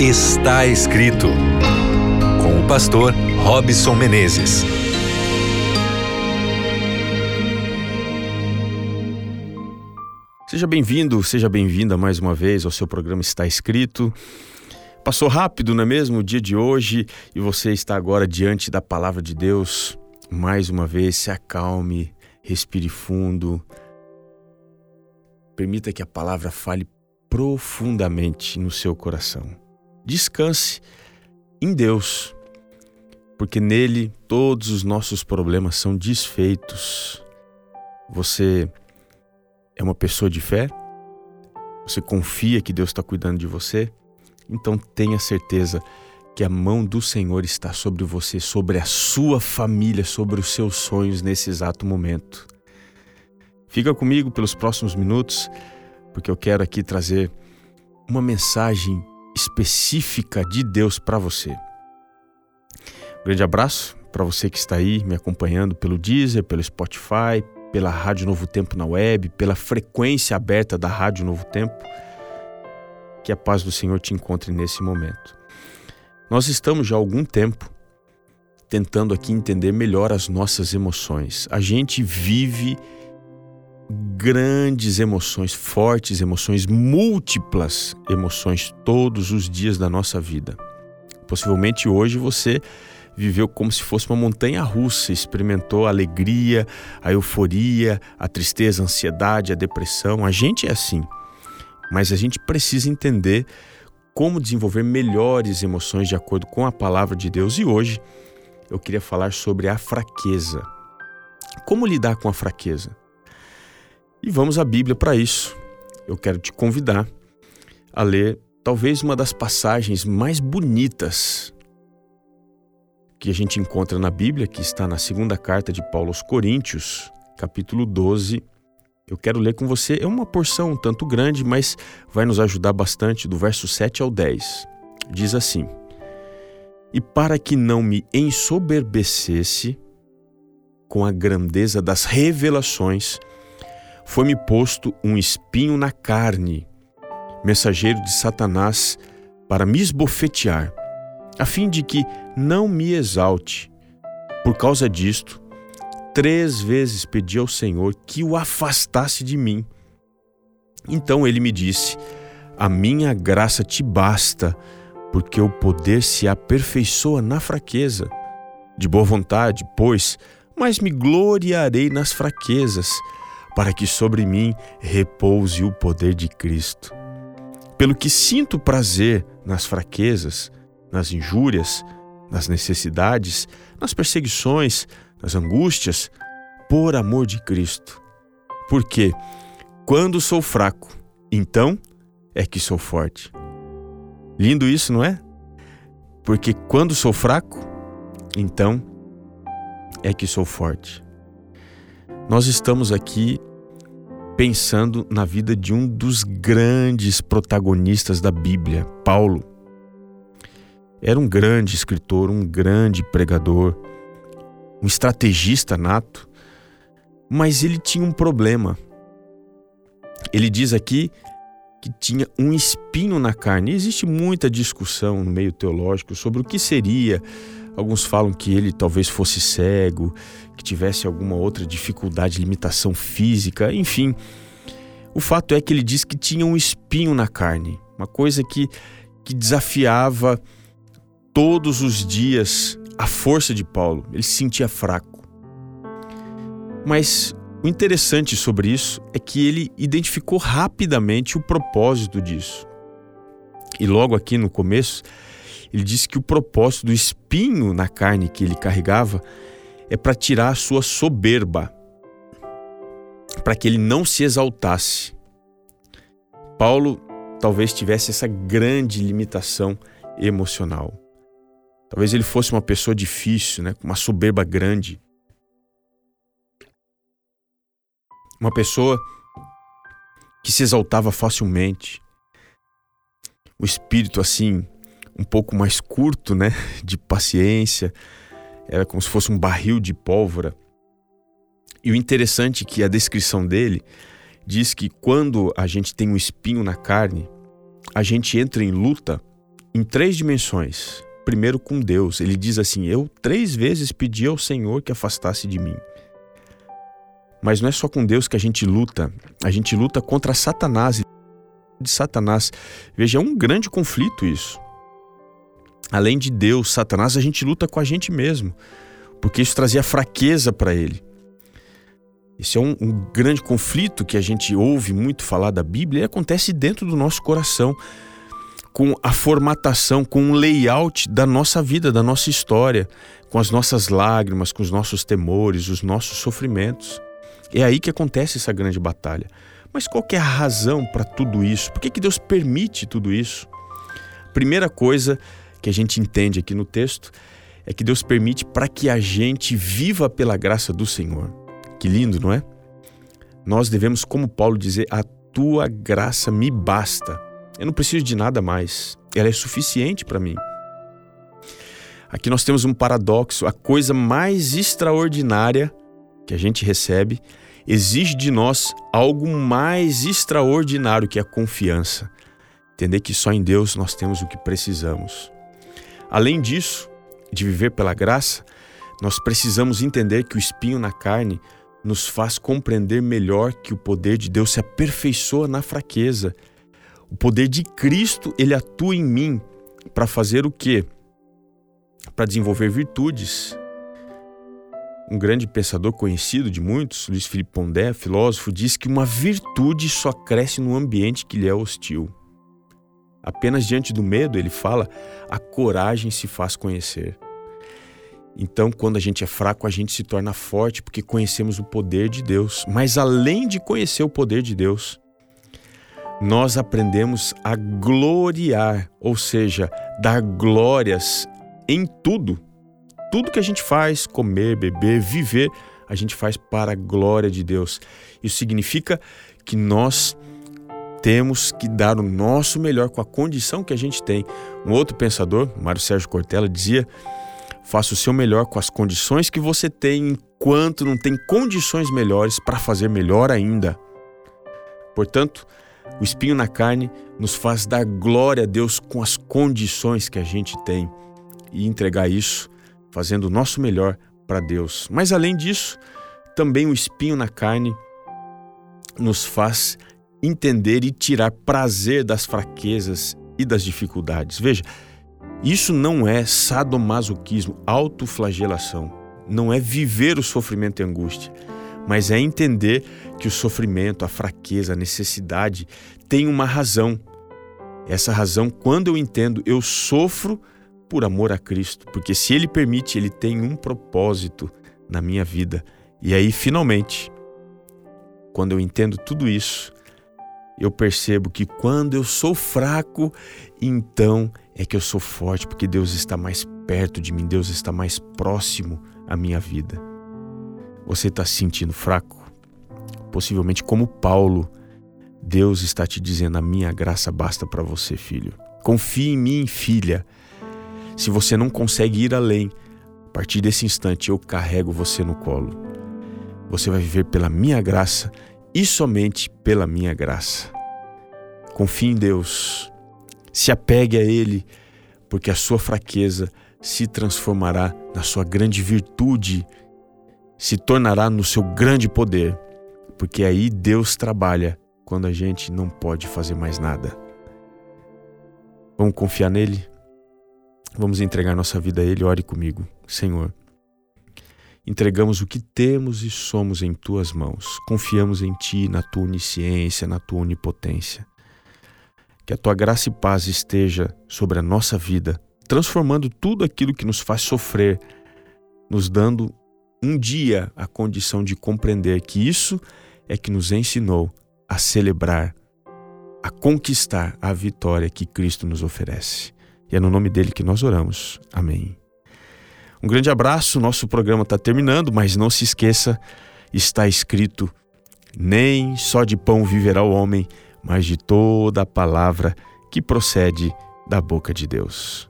Está escrito com o pastor Robson Menezes. Seja bem-vindo, seja bem-vinda mais uma vez ao seu programa Está Escrito. Passou rápido, não é mesmo? O dia de hoje e você está agora diante da palavra de Deus. Mais uma vez, se acalme, respire fundo. Permita que a palavra fale profundamente no seu coração. Descanse em Deus, porque nele todos os nossos problemas são desfeitos. Você é uma pessoa de fé? Você confia que Deus está cuidando de você? Então tenha certeza que a mão do Senhor está sobre você, sobre a sua família, sobre os seus sonhos nesse exato momento. Fica comigo pelos próximos minutos, porque eu quero aqui trazer uma mensagem específica de Deus para você. Um grande abraço para você que está aí me acompanhando pelo Deezer, pelo Spotify, pela Rádio Novo Tempo na web, pela frequência aberta da Rádio Novo Tempo. Que a paz do Senhor te encontre nesse momento. Nós estamos já há algum tempo tentando aqui entender melhor as nossas emoções. A gente vive grandes emoções, fortes emoções, múltiplas emoções todos os dias da nossa vida. Possivelmente hoje você viveu como se fosse uma montanha russa, experimentou a alegria, a euforia, a tristeza, a ansiedade, a depressão. A gente é assim. Mas a gente precisa entender como desenvolver melhores emoções de acordo com a palavra de Deus. E hoje eu queria falar sobre a fraqueza. Como lidar com a fraqueza? E vamos à Bíblia para isso. Eu quero te convidar a ler talvez uma das passagens mais bonitas que a gente encontra na Bíblia, que está na segunda carta de Paulo aos Coríntios, capítulo 12. Eu quero ler com você, é uma porção um tanto grande, mas vai nos ajudar bastante, do verso 7 ao 10. Diz assim: E para que não me ensoberbecesse com a grandeza das revelações, foi-me posto um espinho na carne, mensageiro de Satanás, para me esbofetear, a fim de que não me exalte. Por causa disto, três vezes pedi ao Senhor que o afastasse de mim. Então ele me disse: A minha graça te basta, porque o poder se aperfeiçoa na fraqueza. De boa vontade, pois, mas me gloriarei nas fraquezas para que sobre mim repouse o poder de Cristo. Pelo que sinto prazer nas fraquezas, nas injúrias, nas necessidades, nas perseguições, nas angústias, por amor de Cristo. Porque quando sou fraco, então é que sou forte. Lindo isso, não é? Porque quando sou fraco, então é que sou forte. Nós estamos aqui pensando na vida de um dos grandes protagonistas da Bíblia, Paulo. Era um grande escritor, um grande pregador, um estrategista nato, mas ele tinha um problema. Ele diz aqui que tinha um espinho na carne. E existe muita discussão no meio teológico sobre o que seria. Alguns falam que ele talvez fosse cego, que tivesse alguma outra dificuldade, limitação física, enfim. O fato é que ele diz que tinha um espinho na carne, uma coisa que, que desafiava todos os dias a força de Paulo. Ele se sentia fraco. Mas o interessante sobre isso é que ele identificou rapidamente o propósito disso. E logo aqui no começo, ele disse que o propósito do espinho na carne que ele carregava é para tirar a sua soberba, para que ele não se exaltasse. Paulo talvez tivesse essa grande limitação emocional. Talvez ele fosse uma pessoa difícil, né, com uma soberba grande. Uma pessoa que se exaltava facilmente. O espírito assim, um pouco mais curto, né, de paciência, era como se fosse um barril de pólvora. E o interessante é que a descrição dele diz que quando a gente tem um espinho na carne, a gente entra em luta em três dimensões. Primeiro, com Deus. Ele diz assim: Eu três vezes pedi ao Senhor que afastasse de mim. Mas não é só com Deus que a gente luta, a gente luta contra Satanás. De Satanás. Veja, é um grande conflito isso. Além de Deus, Satanás, a gente luta com a gente mesmo, porque isso trazia fraqueza para ele. Esse é um, um, grande conflito que a gente ouve muito falar da Bíblia e acontece dentro do nosso coração, com a formatação, com o layout da nossa vida, da nossa história, com as nossas lágrimas, com os nossos temores, os nossos sofrimentos. É aí que acontece essa grande batalha. Mas qual é a razão para tudo isso? Por que, que Deus permite tudo isso? Primeira coisa que a gente entende aqui no texto é que Deus permite para que a gente viva pela graça do Senhor. Que lindo, não é? Nós devemos, como Paulo, dizer: A tua graça me basta. Eu não preciso de nada mais. Ela é suficiente para mim. Aqui nós temos um paradoxo. A coisa mais extraordinária que a gente recebe exige de nós algo mais extraordinário que a confiança. Entender que só em Deus nós temos o que precisamos. Além disso, de viver pela graça, nós precisamos entender que o espinho na carne nos faz compreender melhor que o poder de Deus se aperfeiçoa na fraqueza. O poder de Cristo, ele atua em mim para fazer o quê? Para desenvolver virtudes, um grande pensador conhecido de muitos, Luiz Felipe Pondé, filósofo, diz que uma virtude só cresce no ambiente que lhe é hostil. Apenas diante do medo, ele fala, a coragem se faz conhecer. Então, quando a gente é fraco, a gente se torna forte porque conhecemos o poder de Deus. Mas além de conhecer o poder de Deus, nós aprendemos a gloriar, ou seja, dar glórias em tudo tudo que a gente faz, comer, beber, viver, a gente faz para a glória de Deus. Isso significa que nós temos que dar o nosso melhor com a condição que a gente tem. Um outro pensador, Mário Sérgio Cortella, dizia: faça o seu melhor com as condições que você tem, enquanto não tem condições melhores para fazer melhor ainda. Portanto, o espinho na carne nos faz dar glória a Deus com as condições que a gente tem e entregar isso fazendo o nosso melhor para Deus. Mas além disso, também o espinho na carne nos faz entender e tirar prazer das fraquezas e das dificuldades. Veja, isso não é sadomasoquismo, autoflagelação. Não é viver o sofrimento e a angústia, mas é entender que o sofrimento, a fraqueza, a necessidade tem uma razão. Essa razão, quando eu entendo, eu sofro por amor a Cristo, porque se Ele permite, Ele tem um propósito na minha vida. E aí, finalmente, quando eu entendo tudo isso, eu percebo que quando eu sou fraco, então é que eu sou forte, porque Deus está mais perto de mim, Deus está mais próximo à minha vida. Você está se sentindo fraco? Possivelmente, como Paulo, Deus está te dizendo: a minha graça basta para você, filho. Confie em mim, filha. Se você não consegue ir além, a partir desse instante eu carrego você no colo. Você vai viver pela minha graça e somente pela minha graça. Confie em Deus, se apegue a Ele, porque a sua fraqueza se transformará na sua grande virtude, se tornará no seu grande poder, porque aí Deus trabalha quando a gente não pode fazer mais nada. Vamos confiar nele? Vamos entregar nossa vida a Ele. Ore comigo, Senhor. Entregamos o que temos e somos em tuas mãos. Confiamos em Ti, na tua onisciência, na tua onipotência. Que a tua graça e paz esteja sobre a nossa vida, transformando tudo aquilo que nos faz sofrer, nos dando um dia a condição de compreender que isso é que nos ensinou a celebrar, a conquistar a vitória que Cristo nos oferece. E é no nome dele que nós oramos. Amém. Um grande abraço, nosso programa está terminando, mas não se esqueça, está escrito: nem só de pão viverá o homem, mas de toda a palavra que procede da boca de Deus.